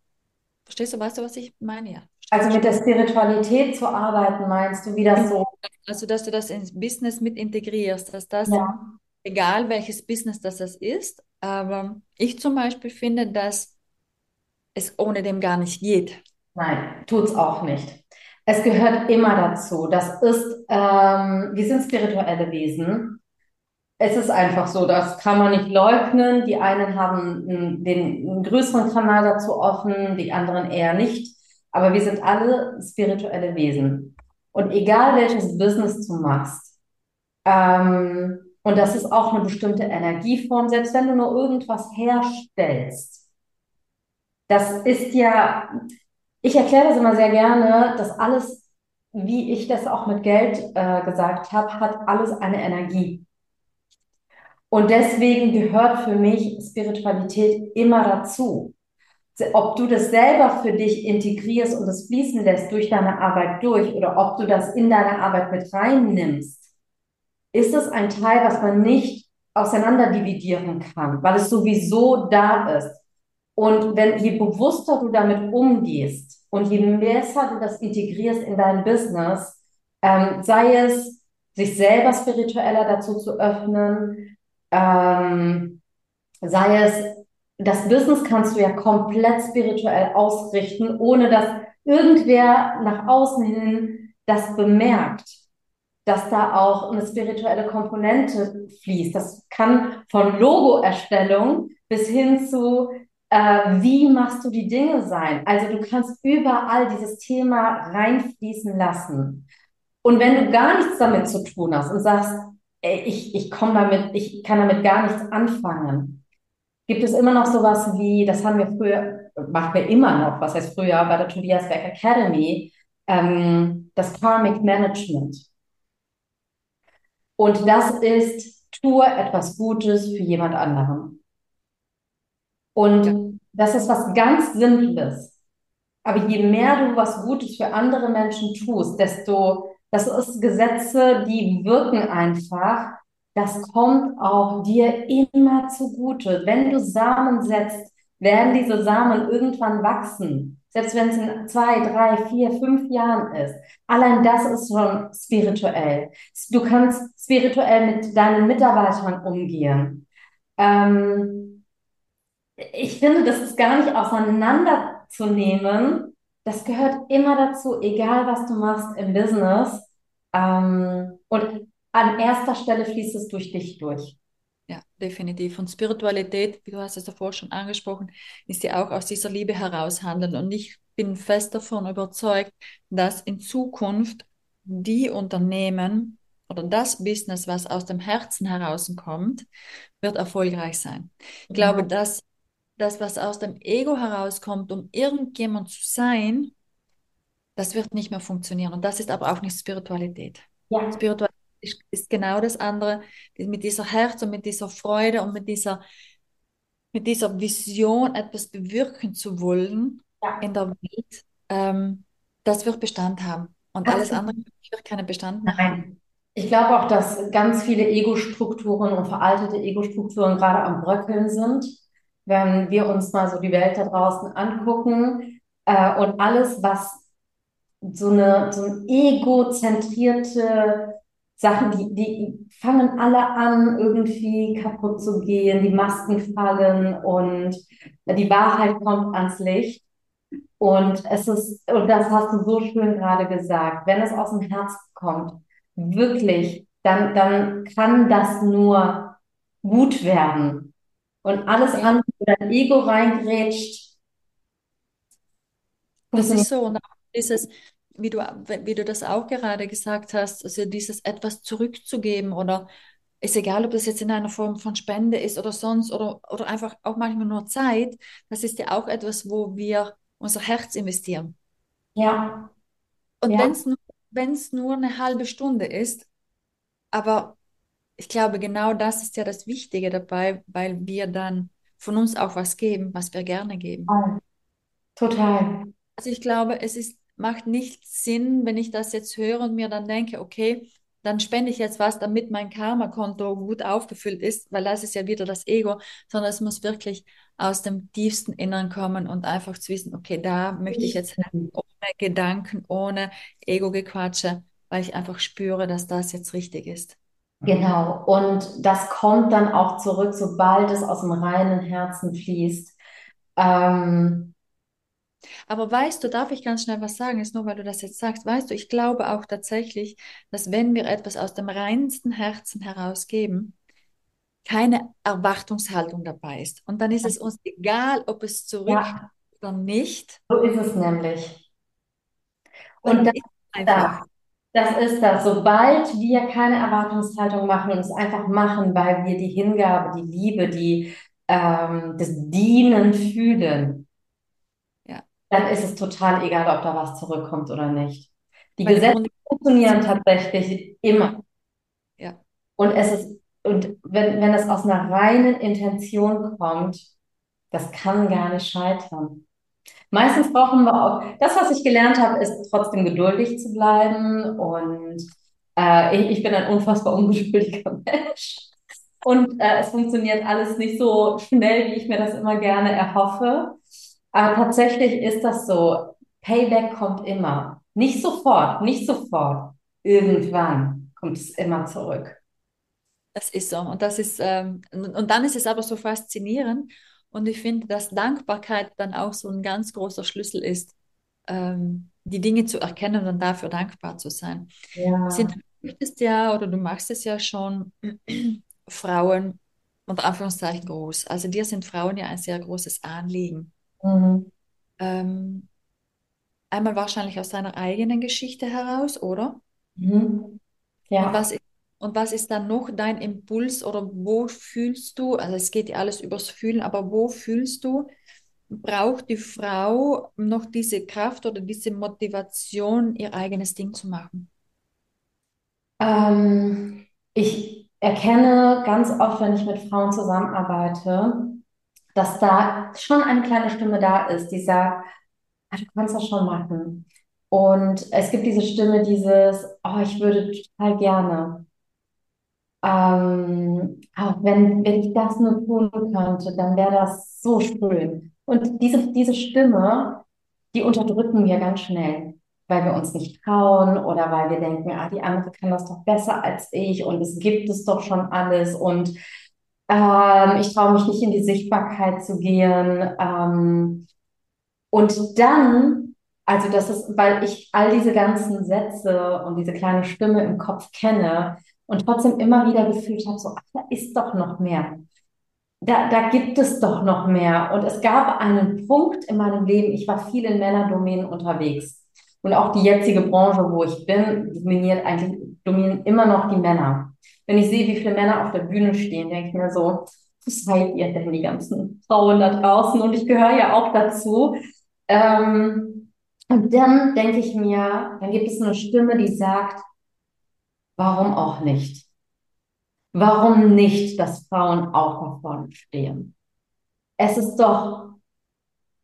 Verstehst du, weißt du, was ich meine? Ja. Also mit der Spiritualität zu arbeiten, meinst du, wie das so? Also, dass du das ins Business mit integrierst, dass das ja egal welches Business das, ist. Aber ich zum Beispiel finde, dass es ohne dem gar nicht geht. Nein, tut es auch nicht. Es gehört immer dazu. Das ist, ähm, wir sind spirituelle Wesen. Es ist einfach so, das kann man nicht leugnen. Die einen haben den größeren Kanal dazu offen, die anderen eher nicht. Aber wir sind alle spirituelle Wesen. Und egal welches Business du machst, ähm, und das ist auch eine bestimmte Energieform, selbst wenn du nur irgendwas herstellst. Das ist ja, ich erkläre das immer sehr gerne, dass alles, wie ich das auch mit Geld äh, gesagt habe, hat alles eine Energie. Und deswegen gehört für mich Spiritualität immer dazu. Ob du das selber für dich integrierst und das fließen lässt durch deine Arbeit durch oder ob du das in deine Arbeit mit reinnimmst, ist es ein Teil, was man nicht auseinanderdividieren kann, weil es sowieso da ist. Und wenn, je bewusster du damit umgehst und je besser du das integrierst in dein Business, ähm, sei es, sich selber spiritueller dazu zu öffnen, ähm, sei es, das Business kannst du ja komplett spirituell ausrichten, ohne dass irgendwer nach außen hin das bemerkt dass da auch eine spirituelle Komponente fließt. Das kann von Logoerstellung bis hin zu, äh, wie machst du die Dinge sein. Also du kannst überall dieses Thema reinfließen lassen. Und wenn du gar nichts damit zu tun hast und sagst, ey, ich, ich komme damit, ich kann damit gar nichts anfangen, gibt es immer noch sowas wie, das haben wir früher, machen wir immer noch, was heißt früher, bei der Tobias Beck Academy, ähm, das Karmic Management. Und das ist, tue etwas Gutes für jemand anderen. Und das ist was ganz Simples. Aber je mehr du was Gutes für andere Menschen tust, desto, das ist Gesetze, die wirken einfach. Das kommt auch dir immer zugute. Wenn du Samen setzt, werden diese Samen irgendwann wachsen. Selbst wenn es in zwei, drei, vier, fünf Jahren ist. Allein das ist schon spirituell. Du kannst spirituell mit deinen Mitarbeitern umgehen. Ähm, ich finde, das ist gar nicht auseinanderzunehmen. Das gehört immer dazu, egal was du machst im Business. Ähm, und an erster Stelle fließt es durch dich durch. Ja, definitiv. Und Spiritualität, wie du hast es davor schon angesprochen, ist ja auch aus dieser Liebe heraus handeln. Und ich bin fest davon überzeugt, dass in Zukunft die Unternehmen oder das Business, was aus dem Herzen herauskommt, wird erfolgreich sein. Ich glaube, dass das, was aus dem Ego herauskommt, um irgendjemand zu sein, das wird nicht mehr funktionieren. Und das ist aber auch nicht Spiritualität. Ja. Spiritualität ist, ist genau das andere, mit dieser Herz und mit dieser Freude und mit dieser, mit dieser Vision, etwas bewirken zu wollen ja. in der Welt, ähm, das wird Bestand haben. Und alles andere wird keinen Bestand haben. Ich glaube auch, dass ganz viele Ego-Strukturen und veraltete Ego-Strukturen gerade am Bröckeln sind. Wenn wir uns mal so die Welt da draußen angucken äh, und alles, was so eine so ein egozentrierte Sachen, die, die fangen alle an, irgendwie kaputt zu gehen, die Masken fallen und die Wahrheit kommt ans Licht. Und es ist, und das hast du so schön gerade gesagt, wenn es aus dem Herz kommt, wirklich, dann, dann kann das nur gut werden. Und alles andere, wo dein Ego reingrätscht, das ist so. Und dieses, wie du, wie du das auch gerade gesagt hast, also dieses etwas zurückzugeben oder ist egal, ob das jetzt in einer Form von Spende ist oder sonst oder, oder einfach auch manchmal nur Zeit, das ist ja auch etwas, wo wir unser Herz investieren. Ja. Und ja. wenn es nur, nur eine halbe Stunde ist, aber ich glaube, genau das ist ja das Wichtige dabei, weil wir dann von uns auch was geben, was wir gerne geben. Total. Also ich glaube, es ist macht nicht Sinn, wenn ich das jetzt höre und mir dann denke, okay, dann spende ich jetzt was, damit mein Karma-Konto gut aufgefüllt ist, weil das ist ja wieder das Ego, sondern es muss wirklich aus dem tiefsten Innern kommen und einfach zu wissen, okay, da möchte ich jetzt ohne Gedanken, ohne Ego-Gequatsche, weil ich einfach spüre, dass das jetzt richtig ist. Genau, und das kommt dann auch zurück, sobald es aus dem reinen Herzen fließt. Ähm, aber weißt du, darf ich ganz schnell was sagen, ist nur weil du das jetzt sagst, weißt du, ich glaube auch tatsächlich, dass wenn wir etwas aus dem reinsten Herzen herausgeben, keine Erwartungshaltung dabei ist. Und dann ist es uns egal, ob es zurück ja. oder nicht. So ist es nämlich. Und, Und das, ist das, das ist das. Sobald wir keine Erwartungshaltung machen und es einfach machen, weil wir die Hingabe, die Liebe, die, ähm, das Dienen fühlen, dann ist es total egal, ob da was zurückkommt oder nicht. Die Weil Gesetze funktionieren tatsächlich immer. Ja. Und es ist, und wenn, wenn es aus einer reinen Intention kommt, das kann gar nicht scheitern. Meistens brauchen wir auch, das, was ich gelernt habe, ist trotzdem geduldig zu bleiben und äh, ich, ich bin ein unfassbar ungeduldiger Mensch. Und äh, es funktioniert alles nicht so schnell, wie ich mir das immer gerne erhoffe. Aber tatsächlich ist das so. Payback kommt immer. Nicht sofort, nicht sofort. Irgendwann kommt es immer zurück. Das ist so. Und das ist, ähm, und dann ist es aber so faszinierend. Und ich finde, dass Dankbarkeit dann auch so ein ganz großer Schlüssel ist, ähm, die Dinge zu erkennen und dafür dankbar zu sein. Ja. Sind, du möchtest ja oder du machst es ja schon Frauen unter Anführungszeichen groß. Also dir sind Frauen ja ein sehr großes Anliegen. Mhm. Ähm, einmal wahrscheinlich aus seiner eigenen Geschichte heraus, oder? Mhm. Ja. Und was ist, und was ist dann noch dein Impuls oder wo fühlst du, also es geht ja alles übers Fühlen, aber wo fühlst du, braucht die Frau noch diese Kraft oder diese Motivation, ihr eigenes Ding zu machen? Ähm, ich erkenne ganz oft, wenn ich mit Frauen zusammenarbeite, dass da schon eine kleine Stimme da ist, die sagt, ah, du kannst das schon machen. Und es gibt diese Stimme, dieses, oh, ich würde total gerne. Ähm, auch wenn, wenn ich das nur tun könnte, dann wäre das so schön. Und diese, diese Stimme, die unterdrücken wir ganz schnell, weil wir uns nicht trauen oder weil wir denken, ah, die andere kann das doch besser als ich und es gibt es doch schon alles und ähm, ich traue mich nicht in die Sichtbarkeit zu gehen. Ähm, und dann, also das ist, weil ich all diese ganzen Sätze und diese kleine Stimme im Kopf kenne und trotzdem immer wieder gefühlt habe, so, ach, da ist doch noch mehr. Da, da gibt es doch noch mehr. Und es gab einen Punkt in meinem Leben, ich war viel in Männerdomänen unterwegs. Und auch die jetzige Branche, wo ich bin, dominiert eigentlich, dominieren immer noch die Männer. Wenn ich sehe, wie viele Männer auf der Bühne stehen, denke ich mir so, was seid ihr denn, die ganzen Frauen da draußen? Und ich gehöre ja auch dazu. Ähm, und dann denke ich mir, dann gibt es eine Stimme, die sagt, warum auch nicht? Warum nicht, dass Frauen auch da vorne stehen? Es ist doch,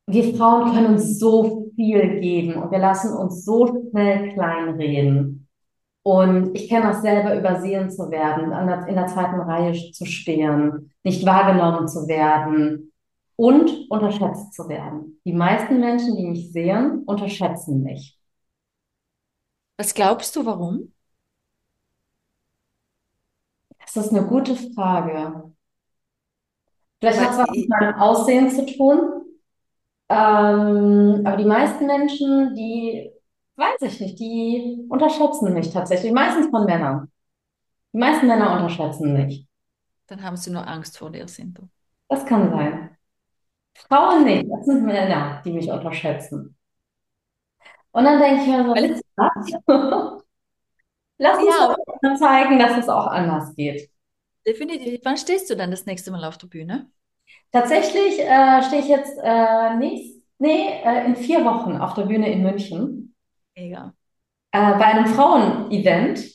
wir Frauen können uns so viel geben und wir lassen uns so schnell kleinreden. Und ich kenne das selber, übersehen zu werden, in der zweiten Reihe zu stehen, nicht wahrgenommen zu werden und unterschätzt zu werden. Die meisten Menschen, die mich sehen, unterschätzen mich. Was glaubst du, warum? Das ist eine gute Frage. Vielleicht hat es was mit meinem Aussehen zu tun. Ähm, aber die meisten Menschen, die, weiß ich nicht, die unterschätzen mich tatsächlich. Meistens von Männern. Die meisten Männer unterschätzen mich. Dann haben sie nur Angst vor dir, sind du. Das kann sein. Frauen nicht, das sind Männer, die mich unterschätzen. Und dann denke ich mir so, Lass uns ja. doch zeigen, dass es auch anders geht. Definitiv. Wann stehst du dann das nächste Mal auf der Bühne? Tatsächlich äh, stehe ich jetzt äh, nächst, nee, äh, in vier Wochen auf der Bühne in München. Mega. Äh, bei einem Frauen-Event.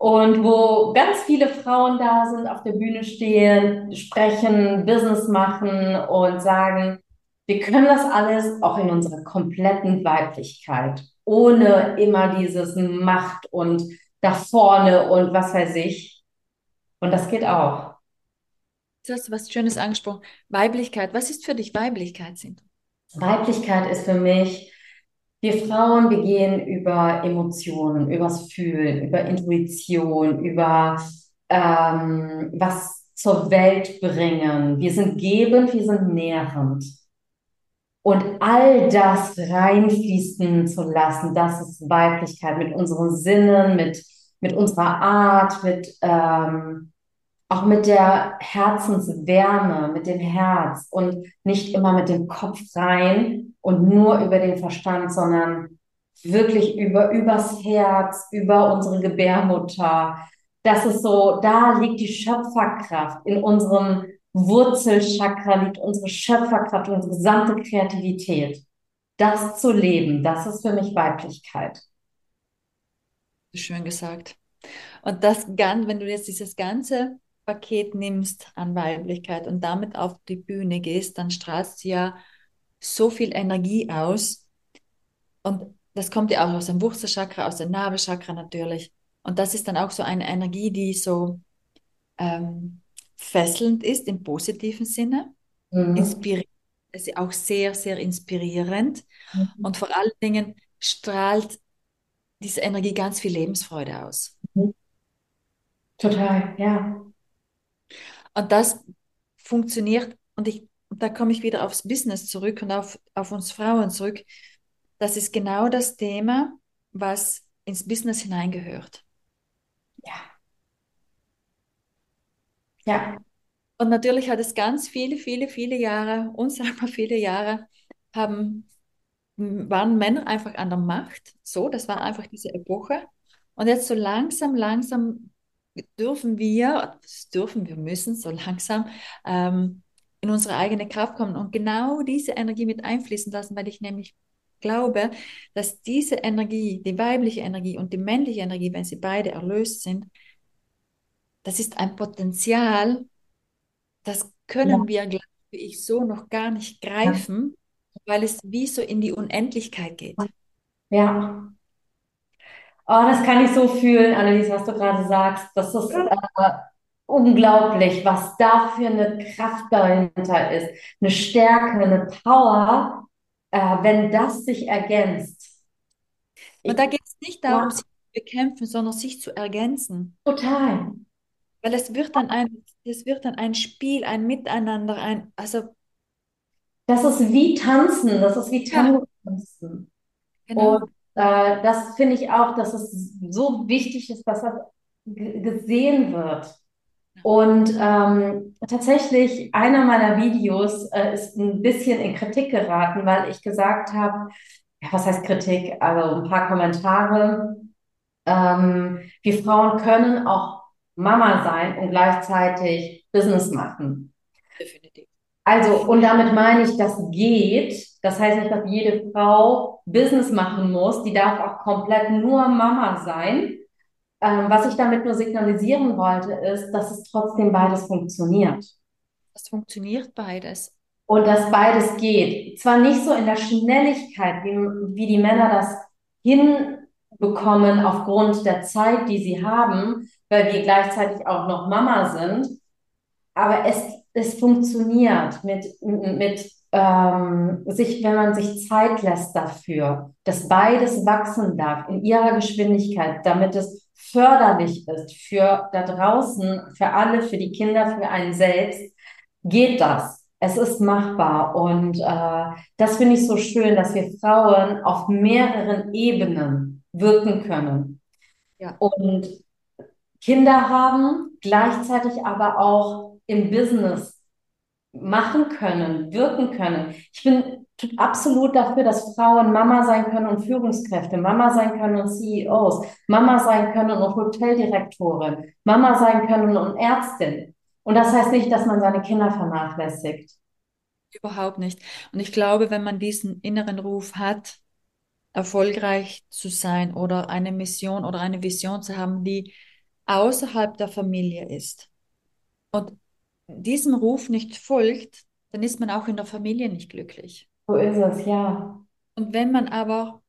Und wo ganz viele Frauen da sind, auf der Bühne stehen, sprechen, Business machen und sagen, wir können das alles auch in unserer kompletten Weiblichkeit ohne immer dieses Macht und da vorne und was weiß ich. Und das geht auch. Du hast was Schönes angesprochen. Weiblichkeit. Was ist für dich Weiblichkeit, Sind? Weiblichkeit ist für mich, wir Frauen, wir gehen über Emotionen, übers Fühlen, über Intuition, über ähm, was zur Welt bringen. Wir sind gebend, wir sind nährend. Und all das reinfließen zu lassen, das ist Weiblichkeit mit unseren Sinnen, mit, mit unserer Art, mit, ähm, auch mit der Herzenswärme, mit dem Herz und nicht immer mit dem Kopf rein und nur über den Verstand, sondern wirklich über, übers Herz, über unsere Gebärmutter. Das ist so, da liegt die Schöpferkraft in unserem Wurzelchakra liegt unsere Schöpferkraft, unsere gesamte Kreativität. Das zu leben, das ist für mich Weiblichkeit. Schön gesagt. Und das wenn du jetzt dieses ganze Paket nimmst an Weiblichkeit und damit auf die Bühne gehst, dann strahlst du ja so viel Energie aus. Und das kommt ja auch aus dem Wurzelchakra, aus dem Nabelchakra natürlich. Und das ist dann auch so eine Energie, die so ähm, fesselnd ist im positiven Sinne, mhm. inspirierend, ist auch sehr, sehr inspirierend mhm. und vor allen Dingen strahlt diese Energie ganz viel Lebensfreude aus. Mhm. Total, ja. Und das funktioniert, und ich, da komme ich wieder aufs Business zurück und auf, auf uns Frauen zurück. Das ist genau das Thema, was ins Business hineingehört. Ja. Ja. Und natürlich hat es ganz viele, viele, viele Jahre, unsagbar viele Jahre, haben, waren Männer einfach an der Macht. So, das war einfach diese Epoche. Und jetzt so langsam, langsam dürfen wir, das dürfen wir müssen, so langsam ähm, in unsere eigene Kraft kommen und genau diese Energie mit einfließen lassen, weil ich nämlich glaube, dass diese Energie, die weibliche Energie und die männliche Energie, wenn sie beide erlöst sind, das ist ein Potenzial, das können ja. wir ich so noch gar nicht greifen, weil es wie so in die Unendlichkeit geht. Ja. Oh, das kann ich so fühlen, Annelies, was du gerade sagst. Das ist äh, unglaublich, was da für eine Kraft dahinter ist. Eine Stärke, eine Power, äh, wenn das sich ergänzt. Und da geht es nicht darum, ja. sich zu bekämpfen, sondern sich zu ergänzen. Total. Weil es wird dann ein, es wird dann ein Spiel, ein Miteinander, ein, also. Das ist wie Tanzen, das ist wie tanzen. Genau. Und äh, das finde ich auch, dass es so wichtig ist, dass das gesehen wird. Und ähm, tatsächlich, einer meiner Videos äh, ist ein bisschen in Kritik geraten, weil ich gesagt habe, ja, was heißt Kritik? Also ein paar Kommentare. Ähm, wir Frauen können auch Mama sein und gleichzeitig Business machen. Also, und damit meine ich, das geht. Das heißt nicht, dass jede Frau Business machen muss. Die darf auch komplett nur Mama sein. Ähm, was ich damit nur signalisieren wollte, ist, dass es trotzdem beides funktioniert. Es funktioniert beides. Und dass beides geht. Zwar nicht so in der Schnelligkeit, wie, wie die Männer das hinbekommen aufgrund der Zeit, die sie haben, weil wir gleichzeitig auch noch Mama sind, aber es, es funktioniert mit, mit ähm, sich, wenn man sich Zeit lässt dafür, dass beides wachsen darf in ihrer Geschwindigkeit, damit es förderlich ist für da draußen, für alle, für die Kinder, für einen selbst, geht das. Es ist machbar und äh, das finde ich so schön, dass wir Frauen auf mehreren Ebenen wirken können. Ja. Und Kinder haben, gleichzeitig aber auch im Business machen können, wirken können. Ich bin absolut dafür, dass Frauen Mama sein können und Führungskräfte, Mama sein können und CEOs, Mama sein können und Hoteldirektorin, Mama sein können und Ärztin. Und das heißt nicht, dass man seine Kinder vernachlässigt. Überhaupt nicht. Und ich glaube, wenn man diesen inneren Ruf hat, erfolgreich zu sein oder eine Mission oder eine Vision zu haben, die außerhalb der Familie ist und diesem Ruf nicht folgt, dann ist man auch in der Familie nicht glücklich. So ist es, ja. Und wenn man aber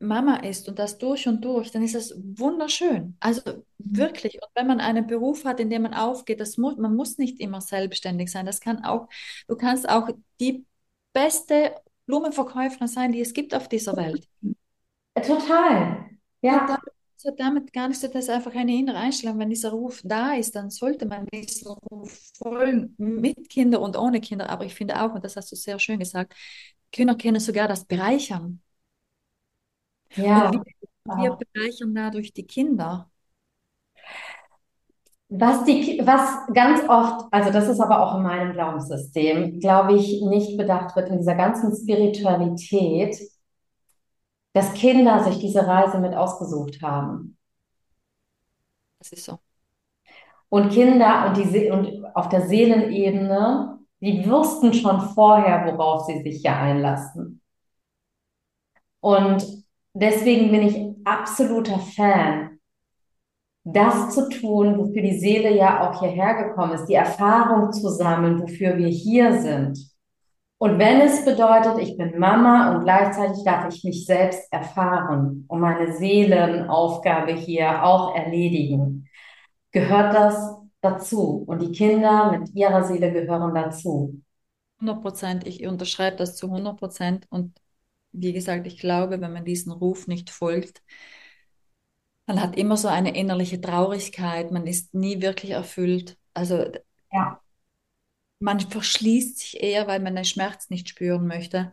Mama ist und das durch und durch, dann ist das wunderschön. Also wirklich. Und wenn man einen Beruf hat, in dem man aufgeht, das muss, man muss nicht immer selbstständig sein. Das kann auch, du kannst auch die beste Blumenverkäuferin sein, die es gibt auf dieser Welt. Total. Ja so damit gar nicht so, dass einfach eine innere Einstellung, wenn dieser Ruf da ist, dann sollte man diesen Ruf folgen, mit Kindern und ohne Kinder. Aber ich finde auch, und das hast du sehr schön gesagt, Kinder können sogar das bereichern. Ja. Wir, wir bereichern dadurch die Kinder. Was, die, was ganz oft, also das ist aber auch in meinem Glaubenssystem, glaube ich, nicht bedacht wird in dieser ganzen Spiritualität, dass Kinder sich diese Reise mit ausgesucht haben. Das ist so. Und Kinder und, die, und auf der Seelenebene, die wussten schon vorher, worauf sie sich hier einlassen. Und deswegen bin ich absoluter Fan, das zu tun, wofür die Seele ja auch hierher gekommen ist, die Erfahrung zu sammeln, wofür wir hier sind. Und wenn es bedeutet, ich bin Mama und gleichzeitig darf ich mich selbst erfahren und meine Seelenaufgabe hier auch erledigen, gehört das dazu. Und die Kinder mit ihrer Seele gehören dazu. 100 Prozent. Ich unterschreibe das zu 100 Prozent. Und wie gesagt, ich glaube, wenn man diesen Ruf nicht folgt, man hat immer so eine innerliche Traurigkeit. Man ist nie wirklich erfüllt. Also ja man verschließt sich eher, weil man den Schmerz nicht spüren möchte.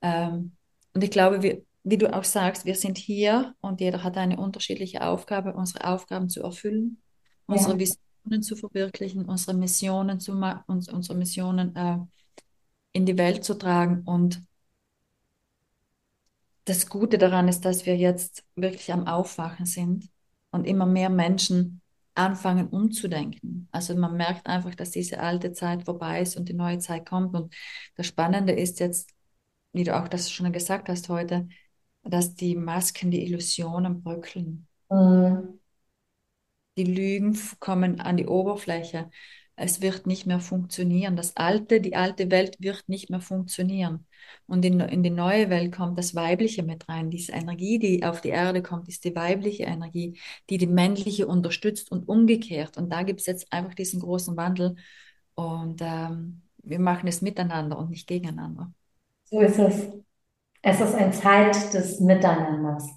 Ähm, und ich glaube, wir, wie du auch sagst, wir sind hier und jeder hat eine unterschiedliche Aufgabe, unsere Aufgaben zu erfüllen, ja. unsere Visionen zu verwirklichen, unsere Missionen zu uns, unsere Missionen äh, in die Welt zu tragen. Und das Gute daran ist, dass wir jetzt wirklich am Aufwachen sind und immer mehr Menschen anfangen umzudenken. Also man merkt einfach, dass diese alte Zeit vorbei ist und die neue Zeit kommt. Und das Spannende ist jetzt, wie du auch das schon gesagt hast heute, dass die Masken, die Illusionen bröckeln. Mhm. Die Lügen kommen an die Oberfläche. Es wird nicht mehr funktionieren. Das alte, die alte Welt wird nicht mehr funktionieren. Und in, in die neue Welt kommt das Weibliche mit rein. Diese Energie, die auf die Erde kommt, ist die weibliche Energie, die die männliche unterstützt und umgekehrt. Und da gibt es jetzt einfach diesen großen Wandel. Und ähm, wir machen es miteinander und nicht gegeneinander. So ist es. Es ist eine Zeit des Miteinanders.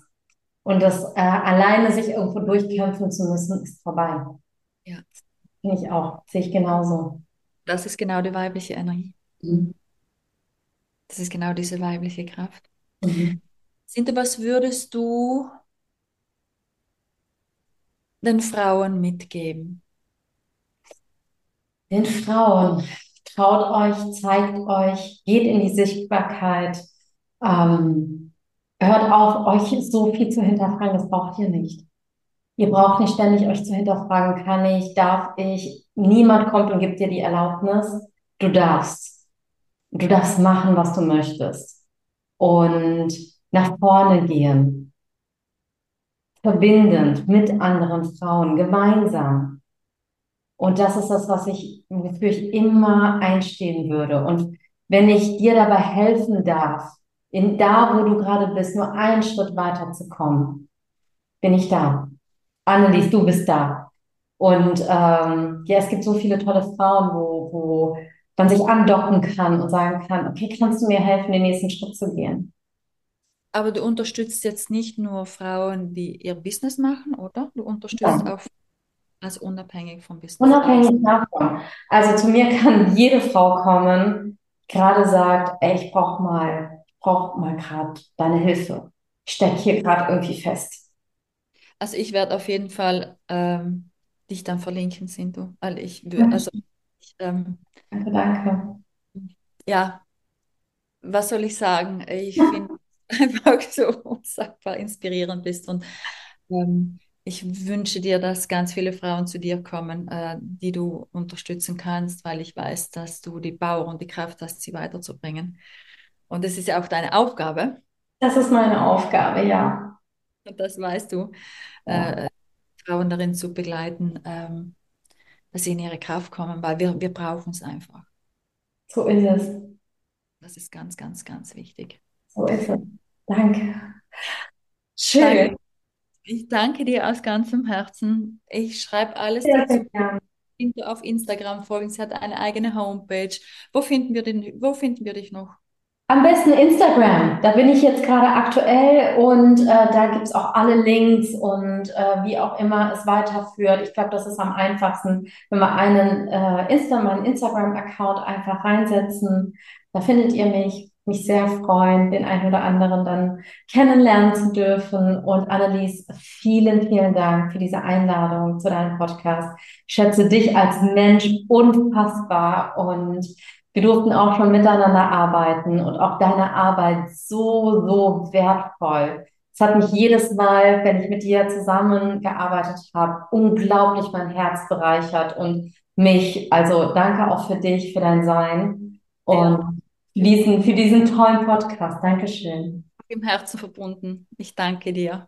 Und das äh, alleine sich irgendwo durchkämpfen zu müssen, ist vorbei. Ja. Finde ich auch. Sehe ich genauso. Das ist genau die weibliche Energie. Mhm. Das ist genau diese weibliche Kraft. Mhm. Sinte, was würdest du den Frauen mitgeben? Den Frauen, traut euch, zeigt euch, geht in die Sichtbarkeit. Ähm, hört auf, euch so viel zu hinterfragen, das braucht ihr nicht. Ihr braucht nicht ständig euch zu hinterfragen, kann ich, darf ich. Niemand kommt und gibt dir die Erlaubnis. Du darfst. Du darfst machen, was du möchtest. Und nach vorne gehen. Verbindend mit anderen Frauen, gemeinsam. Und das ist das, was ich, wofür ich immer einstehen würde. Und wenn ich dir dabei helfen darf, in da, wo du gerade bist, nur einen Schritt weiter zu kommen, bin ich da. Annelies, du bist da. Und ähm, ja, es gibt so viele tolle Frauen, wo, wo man sich andocken kann und sagen kann, okay, kannst du mir helfen, den nächsten Schritt zu gehen? Aber du unterstützt jetzt nicht nur Frauen, die ihr Business machen, oder? Du unterstützt Ja. auch also unabhängig vom Business. Unabhängig davon. Also zu mir kann jede Frau kommen, gerade sagt, ey, ich brauche mal, ich brauche mal gerade deine Hilfe. Ich stecke hier gerade irgendwie fest. Also ich werde auf jeden Fall ähm, dich dann verlinken, Sintu, weil ich also ich, ähm, Danke, danke. ja, was soll ich sagen? Ich finde einfach so unsagbar inspirierend bist und ähm, ich wünsche dir, dass ganz viele Frauen zu dir kommen, äh, die du unterstützen kannst, weil ich weiß, dass du die Power und die Kraft hast, sie weiterzubringen. Und das ist ja auch deine Aufgabe. Das ist meine Aufgabe, ja. Und das weißt du, Ja. äh, Frauen darin zu begleiten, ähm, dass sie in ihre Kraft kommen, weil wir, wir brauchen es einfach. So ist es. Das ist ganz, ganz, ganz wichtig. So ist es. Danke. Schön. Danke. Ich danke dir aus ganzem Herzen. Ich schreibe alles Sehr, dazu. sehr auf Instagram folgen. Sie hat eine eigene Homepage. Wo finden wir den, wo finden wir dich noch? Am besten Instagram. Da bin ich jetzt gerade aktuell und äh, da gibt's auch alle Links und äh, wie auch immer es weiterführt. Ich glaube, das ist am einfachsten, wenn wir einen äh, Insta, meinen Instagram-Account einfach reinsetzen. Da findet ihr mich. Mich sehr freuen, den einen oder anderen dann kennenlernen zu dürfen. Und Annelies, vielen, vielen Dank für diese Einladung zu deinem Podcast. Ich schätze dich als Mensch unfassbar und wir durften auch schon miteinander arbeiten und auch deine Arbeit so, so wertvoll. Es hat mich jedes Mal, wenn ich mit dir zusammengearbeitet habe, unglaublich mein Herz bereichert und mich. Also danke auch für dich, für dein Sein und für diesen, für diesen tollen Podcast. Dankeschön. Im Herzen verbunden. Ich danke dir.